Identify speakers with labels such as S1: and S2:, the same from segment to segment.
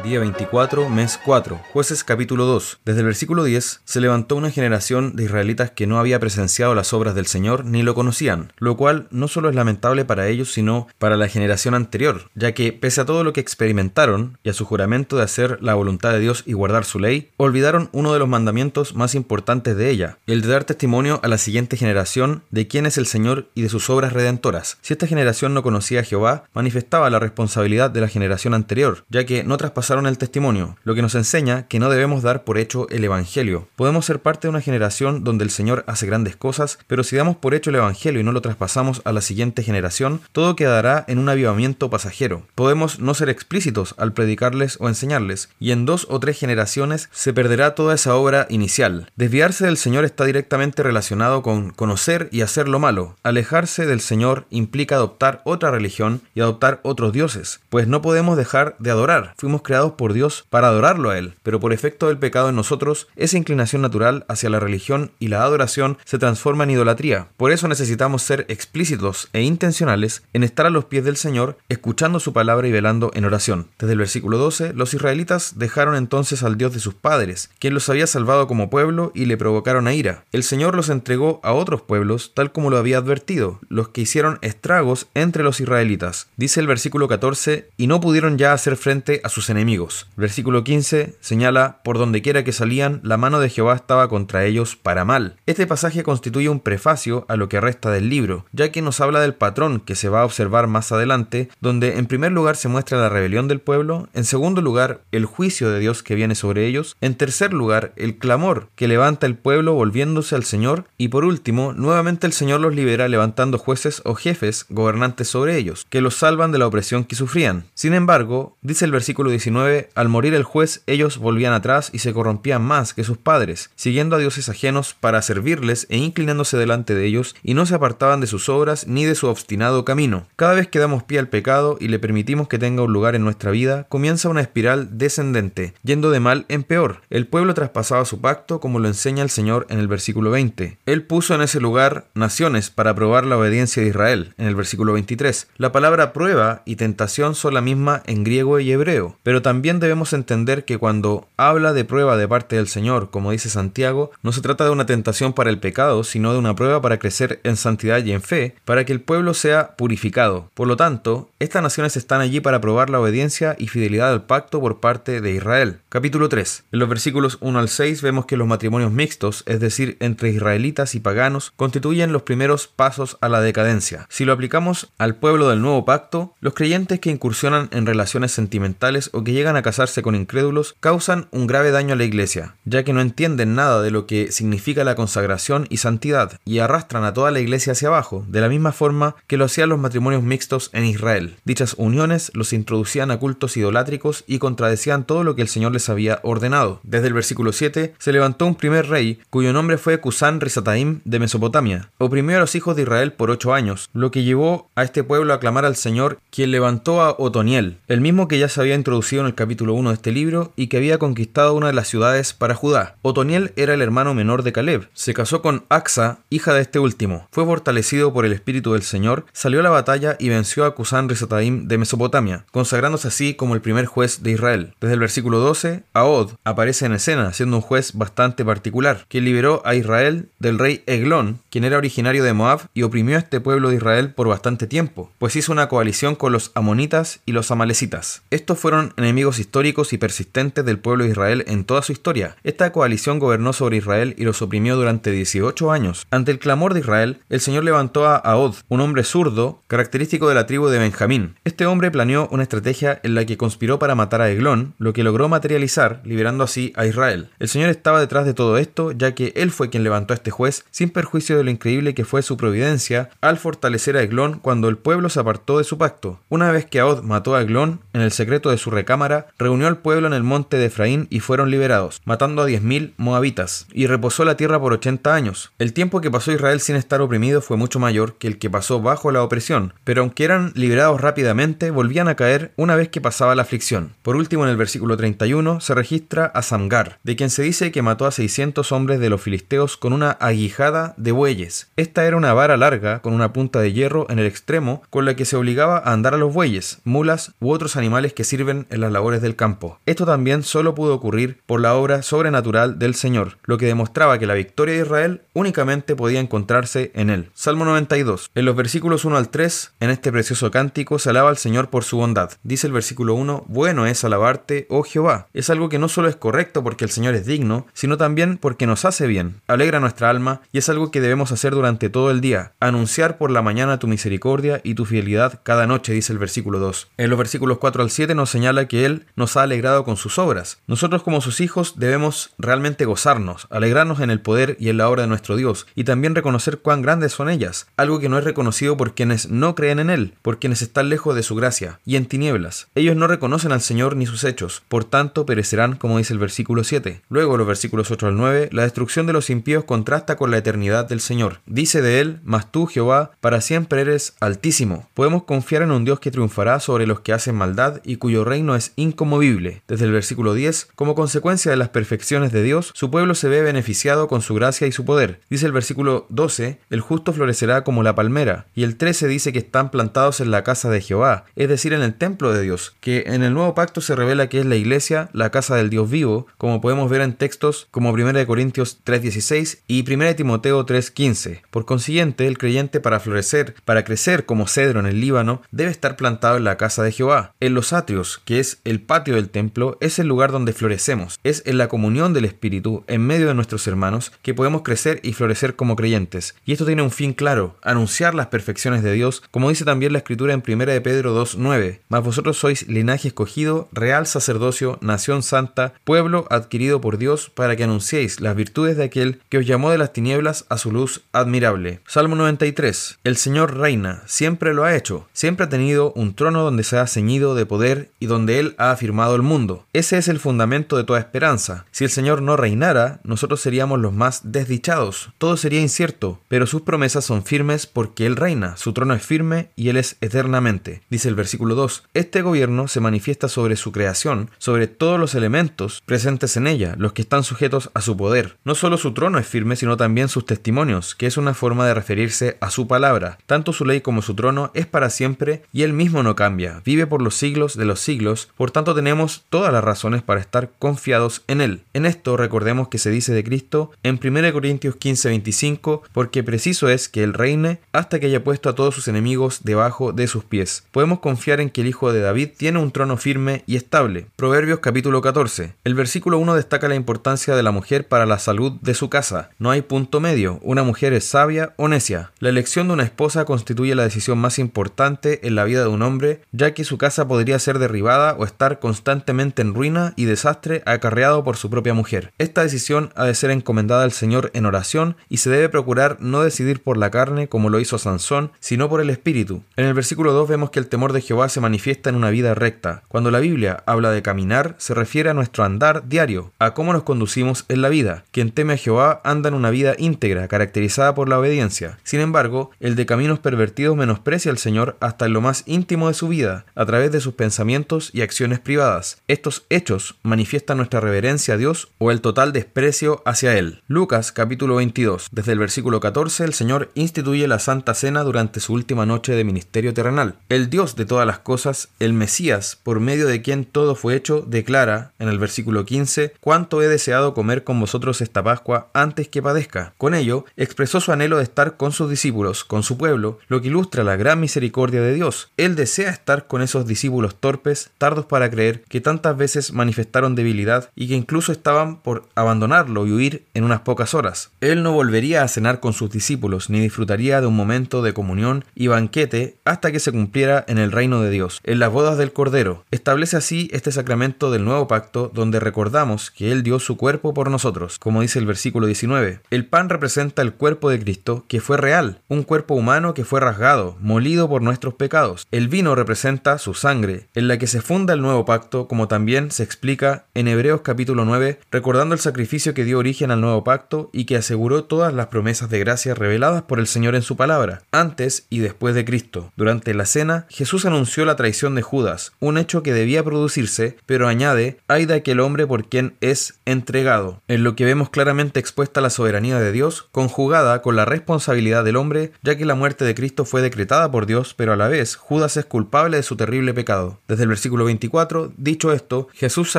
S1: Día 24, mes 4. Jueces capítulo 2. Desde el versículo 10 se levantó una generación de israelitas que no había presenciado las obras del Señor ni lo conocían, lo cual no solo es lamentable para ellos, sino para la generación anterior, ya que pese a todo lo que experimentaron y a su juramento de hacer la voluntad de Dios y guardar su ley, olvidaron uno de los mandamientos más importantes de ella, el de dar testimonio a la siguiente generación de quién es el Señor y de sus obras redentoras. Si esta generación no conocía a Jehová, manifestaba la responsabilidad de la generación anterior, ya que no traspasaron el testimonio, lo que nos enseña que no debemos dar por hecho el Evangelio. Podemos ser parte de una generación donde el Señor hace grandes cosas, pero si damos por hecho el Evangelio y no lo traspasamos a la siguiente generación, todo quedará en un avivamiento pasajero. Podemos no ser explícitos al predicarles o enseñarles, y en dos o tres generaciones se perderá toda esa obra inicial. Desviarse del Señor está directamente relacionado con conocer y hacer lo malo. Alejarse del Señor implica adoptar otra religión y adoptar otros dioses, pues no podemos dejar de adorar. Fuimos creados por Dios para adorarlo a Él, pero por efecto del pecado en nosotros, esa inclinación natural hacia la religión y la adoración se transforma en idolatría. Por eso necesitamos ser explícitos e intencionales en estar a los pies del Señor, escuchando su palabra y velando en oración. Desde el versículo 12, los israelitas dejaron entonces al Dios de sus padres, quien los había salvado como pueblo y le provocaron a ira. El Señor los entregó a otros pueblos, tal como lo había advertido, los que hicieron estragos entre los israelitas. Dice el versículo 14, y no pudieron ya hacer frente a sus enemigos enemigos. Versículo 15 señala, por donde quiera que salían, la mano de Jehová estaba contra ellos para mal. Este pasaje constituye un prefacio a lo que resta del libro, ya que nos habla del patrón que se va a observar más adelante, donde en primer lugar se muestra la rebelión del pueblo, en segundo lugar el juicio de Dios que viene sobre ellos, en tercer lugar el clamor que levanta el pueblo volviéndose al Señor, y por último, nuevamente el Señor los libera levantando jueces o jefes gobernantes sobre ellos, que los salvan de la opresión que sufrían. Sin embargo, dice el versículo 19, al morir el juez, ellos volvían atrás y se corrompían más que sus padres, siguiendo a dioses ajenos para servirles e inclinándose delante de ellos, y no se apartaban de sus obras ni de su obstinado camino. Cada vez que damos pie al pecado y le permitimos que tenga un lugar en nuestra vida, comienza una espiral descendente, yendo de mal en peor. El pueblo traspasaba su pacto, como lo enseña el Señor en el versículo 20. Él puso en ese lugar naciones para probar la obediencia de Israel, en el versículo 23. La palabra prueba y tentación son la misma en griego y hebreo, pero también debemos entender que cuando habla de prueba de parte del Señor, como dice Santiago, no se trata de una tentación para el pecado, sino de una prueba para crecer en santidad y en fe, para que el pueblo sea purificado. Por lo tanto, estas naciones están allí para probar la obediencia y fidelidad al pacto por parte de Israel. Capítulo 3. En los versículos 1 al 6 vemos que los matrimonios mixtos, es decir, entre israelitas y paganos, constituyen los primeros pasos a la decadencia. Si lo aplicamos al pueblo del nuevo pacto, los creyentes que incursionan en relaciones sentimentales o que llegan a casarse con incrédulos causan un grave daño a la iglesia, ya que no entienden nada de lo que significa la consagración y santidad, y arrastran a toda la iglesia hacia abajo, de la misma forma que lo hacían los matrimonios mixtos en Israel. Dichas uniones los introducían a cultos idolátricos y contradecían todo lo que el Señor les había ordenado. Desde el versículo 7 se levantó un primer rey, cuyo nombre fue Cusán Risataim de Mesopotamia. Oprimió a los hijos de Israel por ocho años, lo que llevó a este pueblo a clamar al Señor, quien levantó a Otoniel, el mismo que ya se había introducido en el capítulo 1 de este libro y que había conquistado una de las ciudades para Judá. Otoniel era el hermano menor de Caleb. Se casó con Axa, hija de este último. Fue fortalecido por el Espíritu del Señor, salió a la batalla y venció a Cusán Risataim de Mesopotamia, consagrándose así como el primer juez de Israel. Desde el versículo 12, Ahod aparece en escena, siendo un juez bastante particular, que liberó a Israel del rey Eglón, quien era originario de Moab y oprimió a este pueblo de Israel por bastante tiempo, pues hizo una coalición con los amonitas y los amalecitas. Estos fueron enemigos históricos y persistentes del pueblo de Israel en toda su historia. Esta coalición gobernó sobre Israel y los oprimió durante 18 años. Ante el clamor de Israel, el Señor levantó a Ahod, un hombre zurdo, característico de la tribu de Benjamín. Este hombre planeó una estrategia en la que conspiró para matar a Eglón, lo que logró materializar, liberando así a Israel. El Señor estaba detrás de todo esto, ya que él fue quien levantó a este juez, sin perjuicio de lo increíble que fue su providencia al fortalecer a Eglón cuando el pueblo se apartó de su pacto. Una vez que Ahod mató a Eglón, en el secreto de su recado, cámara, reunió al pueblo en el monte de Efraín y fueron liberados, matando a diez mil moabitas, y reposó la tierra por ochenta años. El tiempo que pasó Israel sin estar oprimido fue mucho mayor que el que pasó bajo la opresión, pero aunque eran liberados rápidamente, volvían a caer una vez que pasaba la aflicción. Por último, en el versículo 31 se registra a Samgar, de quien se dice que mató a 600 hombres de los filisteos con una aguijada de bueyes. Esta era una vara larga con una punta de hierro en el extremo con la que se obligaba a andar a los bueyes, mulas u otros animales que sirven en las labores del campo. Esto también solo pudo ocurrir por la obra sobrenatural del Señor, lo que demostraba que la victoria de Israel únicamente podía encontrarse en él. Salmo 92. En los versículos 1 al 3, en este precioso cántico se alaba al Señor por su bondad. Dice el versículo 1, bueno es alabarte, oh Jehová. Es algo que no solo es correcto porque el Señor es digno, sino también porque nos hace bien, alegra nuestra alma y es algo que debemos hacer durante todo el día, anunciar por la mañana tu misericordia y tu fidelidad cada noche, dice el versículo 2. En los versículos 4 al 7 nos señala que Él nos ha alegrado con sus obras. Nosotros como sus hijos debemos realmente gozarnos, alegrarnos en el poder y en la obra de nuestro Dios, y también reconocer cuán grandes son ellas, algo que no es reconocido por quienes no creen en Él, por quienes están lejos de su gracia, y en tinieblas. Ellos no reconocen al Señor ni sus hechos, por tanto perecerán, como dice el versículo 7. Luego, los versículos 8 al 9, la destrucción de los impíos contrasta con la eternidad del Señor. Dice de Él, mas tú, Jehová, para siempre eres altísimo. Podemos confiar en un Dios que triunfará sobre los que hacen maldad y cuyo reino es incomovible. Desde el versículo 10, como consecuencia de las perfecciones de Dios, su pueblo se ve beneficiado con su gracia y su poder. Dice el versículo 12, el justo florecerá como la palmera. Y el 13 dice que están plantados en la casa de Jehová, es decir, en el templo de Dios, que en el nuevo pacto se revela que es la iglesia, la casa del Dios vivo, como podemos ver en textos como 1 Corintios 3.16 y 1 Timoteo 3.15. Por consiguiente, el creyente para florecer, para crecer como cedro en el Líbano, debe estar plantado en la casa de Jehová. En los atrios, que el patio del templo, es el lugar donde florecemos. Es en la comunión del Espíritu, en medio de nuestros hermanos, que podemos crecer y florecer como creyentes. Y esto tiene un fin claro, anunciar las perfecciones de Dios, como dice también la escritura en 1 de Pedro 2.9. Mas vosotros sois linaje escogido, real sacerdocio, nación santa, pueblo adquirido por Dios, para que anunciéis las virtudes de aquel que os llamó de las tinieblas a su luz admirable. Salmo 93. El Señor reina, siempre lo ha hecho, siempre ha tenido un trono donde se ha ceñido de poder y donde Él ha afirmado el mundo. Ese es el fundamento de toda esperanza. Si el Señor no reinara, nosotros seríamos los más desdichados. Todo sería incierto, pero sus promesas son firmes porque Él reina, su trono es firme y Él es eternamente. Dice el versículo 2, este gobierno se manifiesta sobre su creación, sobre todos los elementos presentes en ella, los que están sujetos a su poder. No solo su trono es firme, sino también sus testimonios, que es una forma de referirse a su palabra. Tanto su ley como su trono es para siempre y Él mismo no cambia, vive por los siglos de los siglos, por tanto tenemos todas las razones para estar confiados en Él. En esto recordemos que se dice de Cristo en 1 Corintios 15:25, porque preciso es que Él reine hasta que haya puesto a todos sus enemigos debajo de sus pies. Podemos confiar en que el Hijo de David tiene un trono firme y estable. Proverbios capítulo 14. El versículo 1 destaca la importancia de la mujer para la salud de su casa. No hay punto medio, una mujer es sabia o necia. La elección de una esposa constituye la decisión más importante en la vida de un hombre, ya que su casa podría ser derribada estar constantemente en ruina y desastre acarreado por su propia mujer. Esta decisión ha de ser encomendada al Señor en oración y se debe procurar no decidir por la carne como lo hizo Sansón, sino por el espíritu. En el versículo 2 vemos que el temor de Jehová se manifiesta en una vida recta. Cuando la Biblia habla de caminar, se refiere a nuestro andar diario, a cómo nos conducimos en la vida. Quien teme a Jehová anda en una vida íntegra, caracterizada por la obediencia. Sin embargo, el de caminos pervertidos menosprecia al Señor hasta en lo más íntimo de su vida, a través de sus pensamientos y acciones privadas. Estos hechos manifiestan nuestra reverencia a Dios o el total desprecio hacia Él. Lucas capítulo 22. Desde el versículo 14 el Señor instituye la Santa Cena durante su última noche de ministerio terrenal. El Dios de todas las cosas, el Mesías, por medio de quien todo fue hecho, declara en el versículo 15, cuánto he deseado comer con vosotros esta Pascua antes que padezca. Con ello, expresó su anhelo de estar con sus discípulos, con su pueblo, lo que ilustra la gran misericordia de Dios. Él desea estar con esos discípulos torpes, para creer, que tantas veces manifestaron debilidad y que incluso estaban por abandonarlo y huir en unas pocas horas. Él no volvería a cenar con sus discípulos, ni disfrutaría de un momento de comunión y banquete hasta que se cumpliera en el reino de Dios, en las bodas del Cordero. Establece así este sacramento del nuevo pacto donde recordamos que Él dio su cuerpo por nosotros, como dice el versículo 19. El pan representa el cuerpo de Cristo, que fue real, un cuerpo humano que fue rasgado, molido por nuestros pecados. El vino representa su sangre, en la que se funda funda el nuevo pacto, como también se explica en Hebreos capítulo 9, recordando el sacrificio que dio origen al nuevo pacto y que aseguró todas las promesas de gracia reveladas por el Señor en su palabra, antes y después de Cristo. Durante la cena, Jesús anunció la traición de Judas, un hecho que debía producirse, pero añade, hay de aquel hombre por quien es entregado, en lo que vemos claramente expuesta la soberanía de Dios, conjugada con la responsabilidad del hombre, ya que la muerte de Cristo fue decretada por Dios, pero a la vez Judas es culpable de su terrible pecado. Desde el versículo 24, dicho esto, Jesús se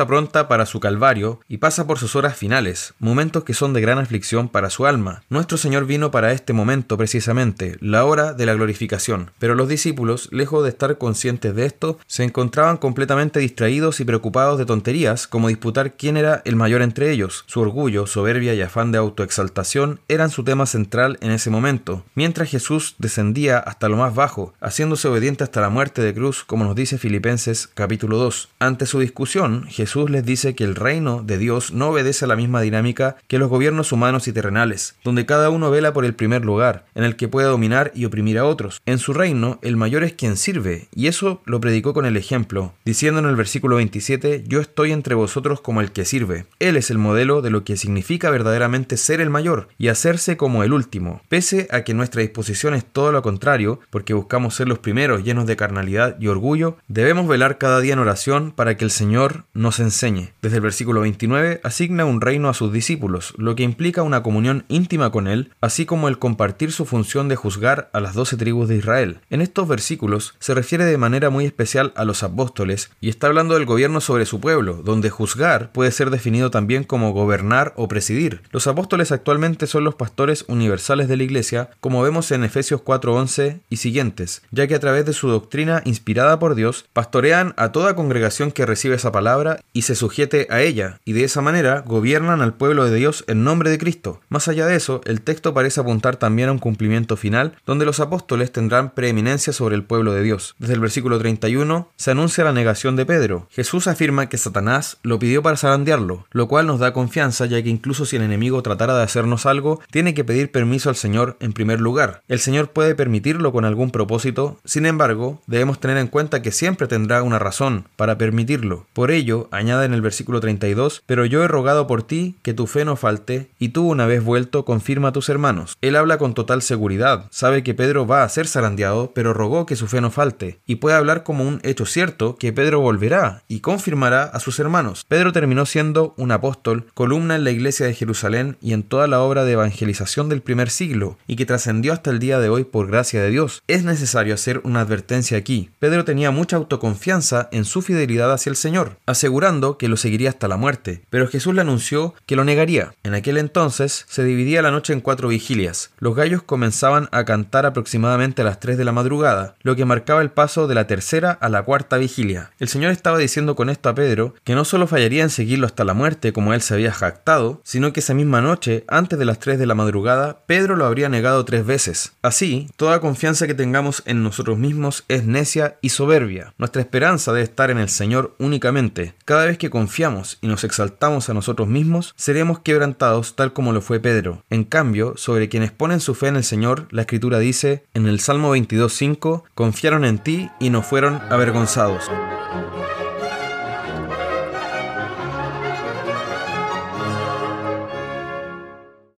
S1: apronta para su calvario y pasa por sus horas finales, momentos que son de gran aflicción para su alma. Nuestro Señor vino para este momento precisamente, la hora de la glorificación, pero los discípulos, lejos de estar conscientes de esto, se encontraban completamente distraídos y preocupados de tonterías como disputar quién era el mayor entre ellos. Su orgullo, soberbia y afán de autoexaltación eran su tema central en ese momento, mientras Jesús descendía hasta lo más bajo, haciéndose obediente hasta la muerte de cruz, como nos dice Filipenses capítulo 2. Ante su discusión, Jesús les dice que el reino de Dios no obedece a la misma dinámica que los gobiernos humanos y terrenales, donde cada uno vela por el primer lugar, en el que puede dominar y oprimir a otros. En su reino, el mayor es quien sirve, y eso lo predicó con el ejemplo, diciendo en el versículo 27, Yo estoy entre vosotros como el que sirve. Él es el modelo de lo que significa verdaderamente ser el mayor y hacerse como el último, pese a que nuestra disposición es todo lo contrario, porque buscamos ser los primeros llenos de carnalidad y orgullo, debemos velar cada día en oración para que el Señor nos enseñe. Desde el versículo 29 asigna un reino a sus discípulos, lo que implica una comunión íntima con Él, así como el compartir su función de juzgar a las doce tribus de Israel. En estos versículos se refiere de manera muy especial a los apóstoles y está hablando del gobierno sobre su pueblo, donde juzgar puede ser definido también como gobernar o presidir. Los apóstoles actualmente son los pastores universales de la Iglesia, como vemos en Efesios 4:11 y siguientes, ya que a través de su doctrina inspirada por Dios, pastorean a toda congregación que recibe esa palabra y se sujete a ella, y de esa manera gobiernan al pueblo de Dios en nombre de Cristo. Más allá de eso, el texto parece apuntar también a un cumplimiento final, donde los apóstoles tendrán preeminencia sobre el pueblo de Dios. Desde el versículo 31 se anuncia la negación de Pedro. Jesús afirma que Satanás lo pidió para zarandearlo, lo cual nos da confianza ya que incluso si el enemigo tratara de hacernos algo, tiene que pedir permiso al Señor en primer lugar. El Señor puede permitirlo con algún propósito, sin embargo, debemos tener en cuenta que siempre tendrá una razón para permitirlo. Por ello, añade en el versículo 32, pero yo he rogado por ti que tu fe no falte, y tú una vez vuelto confirma a tus hermanos. Él habla con total seguridad, sabe que Pedro va a ser zarandeado, pero rogó que su fe no falte, y puede hablar como un hecho cierto que Pedro volverá y confirmará a sus hermanos. Pedro terminó siendo un apóstol, columna en la iglesia de Jerusalén y en toda la obra de evangelización del primer siglo, y que trascendió hasta el día de hoy por gracia de Dios. Es necesario hacer una advertencia aquí. Pedro tenía mucha autoconfianza en su fidelidad hacia el Señor, asegurando que lo seguiría hasta la muerte, pero Jesús le anunció que lo negaría. En aquel entonces se dividía la noche en cuatro vigilias. Los gallos comenzaban a cantar aproximadamente a las 3 de la madrugada, lo que marcaba el paso de la tercera a la cuarta vigilia. El Señor estaba diciendo con esto a Pedro que no solo fallaría en seguirlo hasta la muerte como él se había jactado, sino que esa misma noche, antes de las 3 de la madrugada, Pedro lo habría negado tres veces. Así, toda confianza que tengamos en nosotros mismos es necia y soberbia. Nuestra esperanza estar en el Señor únicamente. Cada vez que confiamos y nos exaltamos a nosotros mismos, seremos quebrantados tal como lo fue Pedro. En cambio, sobre quienes ponen su fe en el Señor, la Escritura dice en el Salmo 22.5, confiaron en ti y no fueron avergonzados.